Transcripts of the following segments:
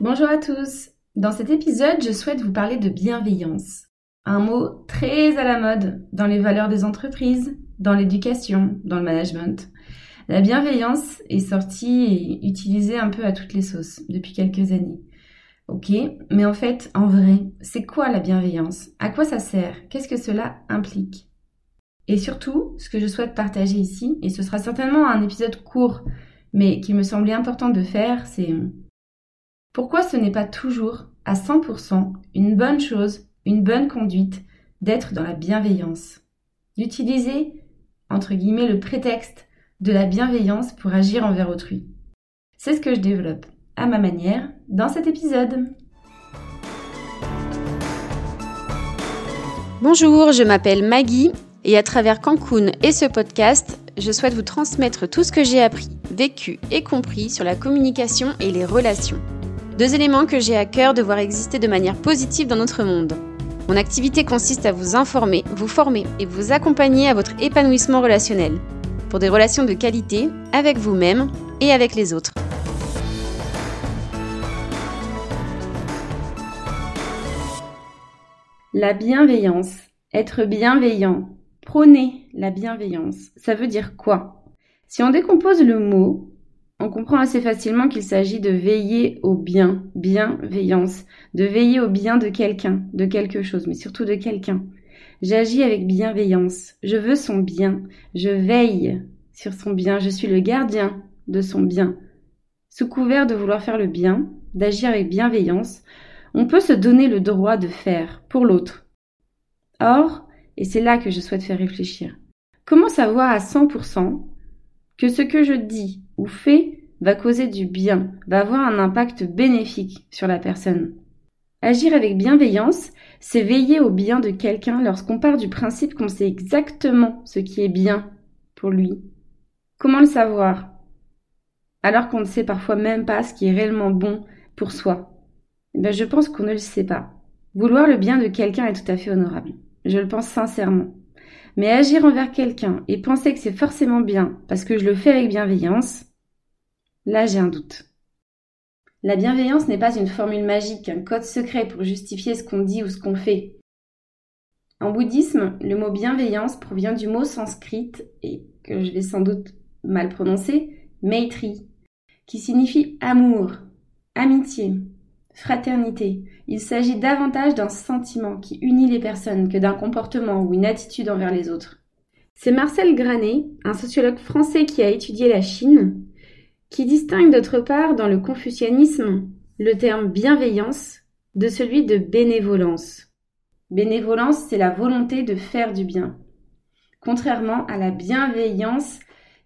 Bonjour à tous. Dans cet épisode, je souhaite vous parler de bienveillance. Un mot très à la mode dans les valeurs des entreprises, dans l'éducation, dans le management. La bienveillance est sortie et utilisée un peu à toutes les sauces depuis quelques années. Ok, mais en fait, en vrai, c'est quoi la bienveillance? À quoi ça sert? Qu'est-ce que cela implique? Et surtout, ce que je souhaite partager ici, et ce sera certainement un épisode court, mais qui me semblait important de faire, c'est pourquoi ce n'est pas toujours à 100% une bonne chose, une bonne conduite d'être dans la bienveillance? D'utiliser, entre guillemets, le prétexte de la bienveillance pour agir envers autrui. C'est ce que je développe à ma manière dans cet épisode. Bonjour, je m'appelle Maggie et à travers Cancun et ce podcast, je souhaite vous transmettre tout ce que j'ai appris, vécu et compris sur la communication et les relations. Deux éléments que j'ai à cœur de voir exister de manière positive dans notre monde. Mon activité consiste à vous informer, vous former et vous accompagner à votre épanouissement relationnel, pour des relations de qualité avec vous-même et avec les autres. La bienveillance, être bienveillant, prôner la bienveillance, ça veut dire quoi? Si on décompose le mot, on comprend assez facilement qu'il s'agit de veiller au bien, bienveillance, de veiller au bien de quelqu'un, de quelque chose, mais surtout de quelqu'un. J'agis avec bienveillance, je veux son bien, je veille sur son bien, je suis le gardien de son bien. Sous couvert de vouloir faire le bien, d'agir avec bienveillance, on peut se donner le droit de faire pour l'autre. Or, et c'est là que je souhaite faire réfléchir, comment savoir à 100% que ce que je dis ou fais va causer du bien, va avoir un impact bénéfique sur la personne Agir avec bienveillance, c'est veiller au bien de quelqu'un lorsqu'on part du principe qu'on sait exactement ce qui est bien pour lui. Comment le savoir? Alors qu'on ne sait parfois même pas ce qui est réellement bon pour soi eh ben, je pense qu'on ne le sait pas. Vouloir le bien de quelqu'un est tout à fait honorable. Je le pense sincèrement. Mais agir envers quelqu'un et penser que c'est forcément bien parce que je le fais avec bienveillance, là j'ai un doute. La bienveillance n'est pas une formule magique, un code secret pour justifier ce qu'on dit ou ce qu'on fait. En bouddhisme, le mot bienveillance provient du mot sanskrit, et que je vais sans doute mal prononcer, maitri, qui signifie amour, amitié, Fraternité. Il s'agit davantage d'un sentiment qui unit les personnes que d'un comportement ou une attitude envers les autres. C'est Marcel Granet, un sociologue français qui a étudié la Chine, qui distingue d'autre part dans le confucianisme le terme bienveillance de celui de bénévolence. Bénévolence, c'est la volonté de faire du bien, contrairement à la bienveillance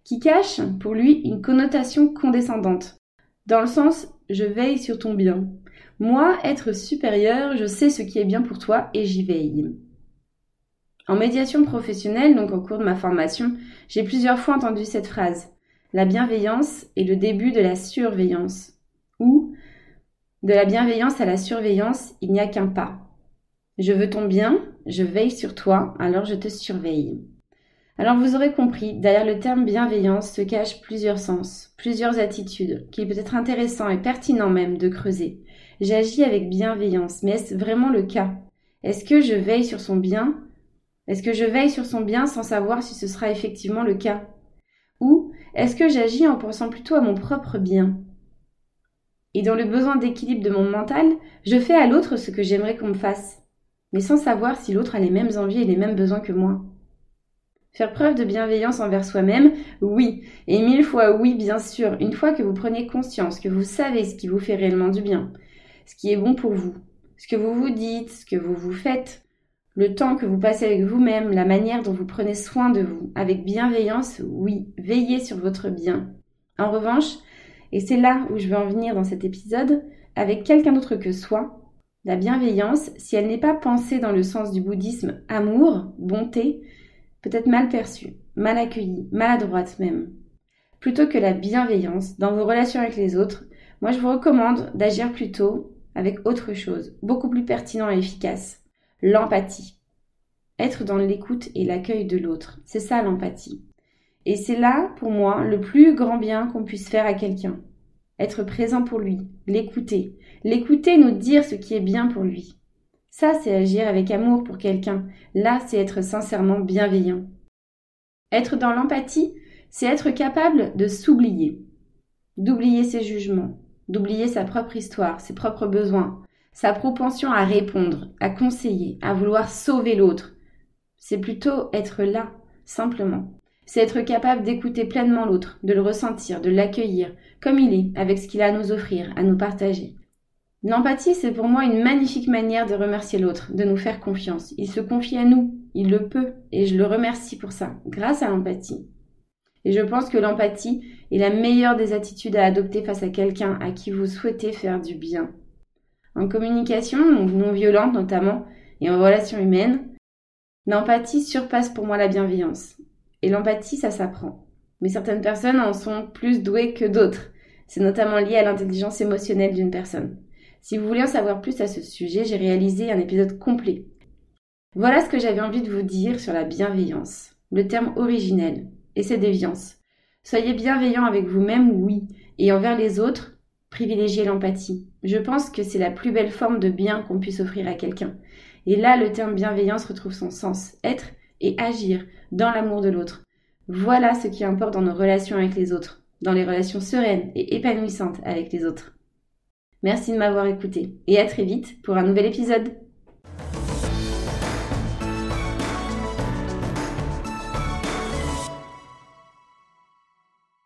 qui cache pour lui une connotation condescendante, dans le sens je veille sur ton bien. Moi, être supérieur, je sais ce qui est bien pour toi et j'y veille. En médiation professionnelle, donc au cours de ma formation, j'ai plusieurs fois entendu cette phrase. La bienveillance est le début de la surveillance. Ou de la bienveillance à la surveillance, il n'y a qu'un pas. Je veux ton bien, je veille sur toi, alors je te surveille. Alors vous aurez compris, derrière le terme bienveillance se cachent plusieurs sens, plusieurs attitudes, qu'il peut être intéressant et pertinent même de creuser. J'agis avec bienveillance, mais est-ce vraiment le cas? Est-ce que je veille sur son bien? Est-ce que je veille sur son bien sans savoir si ce sera effectivement le cas? Ou est-ce que j'agis en pensant plutôt à mon propre bien? Et dans le besoin d'équilibre de mon mental, je fais à l'autre ce que j'aimerais qu'on me fasse, mais sans savoir si l'autre a les mêmes envies et les mêmes besoins que moi. Faire preuve de bienveillance envers soi-même, oui, et mille fois oui, bien sûr, une fois que vous prenez conscience, que vous savez ce qui vous fait réellement du bien, ce qui est bon pour vous, ce que vous vous dites, ce que vous vous faites, le temps que vous passez avec vous-même, la manière dont vous prenez soin de vous, avec bienveillance, oui, veillez sur votre bien. En revanche, et c'est là où je veux en venir dans cet épisode, avec quelqu'un d'autre que soi, la bienveillance, si elle n'est pas pensée dans le sens du bouddhisme amour, bonté, peut être mal perçue, mal accueillie, maladroite même. Plutôt que la bienveillance dans vos relations avec les autres, moi je vous recommande d'agir plutôt avec autre chose, beaucoup plus pertinent et efficace, l'empathie. Être dans l'écoute et l'accueil de l'autre, c'est ça l'empathie. Et c'est là, pour moi, le plus grand bien qu'on puisse faire à quelqu'un. être présent pour lui, l'écouter, l'écouter nous dire ce qui est bien pour lui. Ça, c'est agir avec amour pour quelqu'un. Là, c'est être sincèrement bienveillant. Être dans l'empathie, c'est être capable de s'oublier, d'oublier ses jugements, d'oublier sa propre histoire, ses propres besoins, sa propension à répondre, à conseiller, à vouloir sauver l'autre. C'est plutôt être là, simplement. C'est être capable d'écouter pleinement l'autre, de le ressentir, de l'accueillir, comme il est, avec ce qu'il a à nous offrir, à nous partager. L'empathie, c'est pour moi une magnifique manière de remercier l'autre, de nous faire confiance. Il se confie à nous, il le peut, et je le remercie pour ça, grâce à l'empathie. Et je pense que l'empathie est la meilleure des attitudes à adopter face à quelqu'un à qui vous souhaitez faire du bien. En communication, non violente notamment, et en relation humaine, l'empathie surpasse pour moi la bienveillance. Et l'empathie, ça s'apprend. Mais certaines personnes en sont plus douées que d'autres. C'est notamment lié à l'intelligence émotionnelle d'une personne. Si vous voulez en savoir plus à ce sujet, j'ai réalisé un épisode complet. Voilà ce que j'avais envie de vous dire sur la bienveillance, le terme originel, et ses déviances. Soyez bienveillant avec vous-même, oui, et envers les autres, privilégiez l'empathie. Je pense que c'est la plus belle forme de bien qu'on puisse offrir à quelqu'un. Et là, le terme bienveillance retrouve son sens, être et agir dans l'amour de l'autre. Voilà ce qui importe dans nos relations avec les autres, dans les relations sereines et épanouissantes avec les autres. Merci de m'avoir écouté et à très vite pour un nouvel épisode.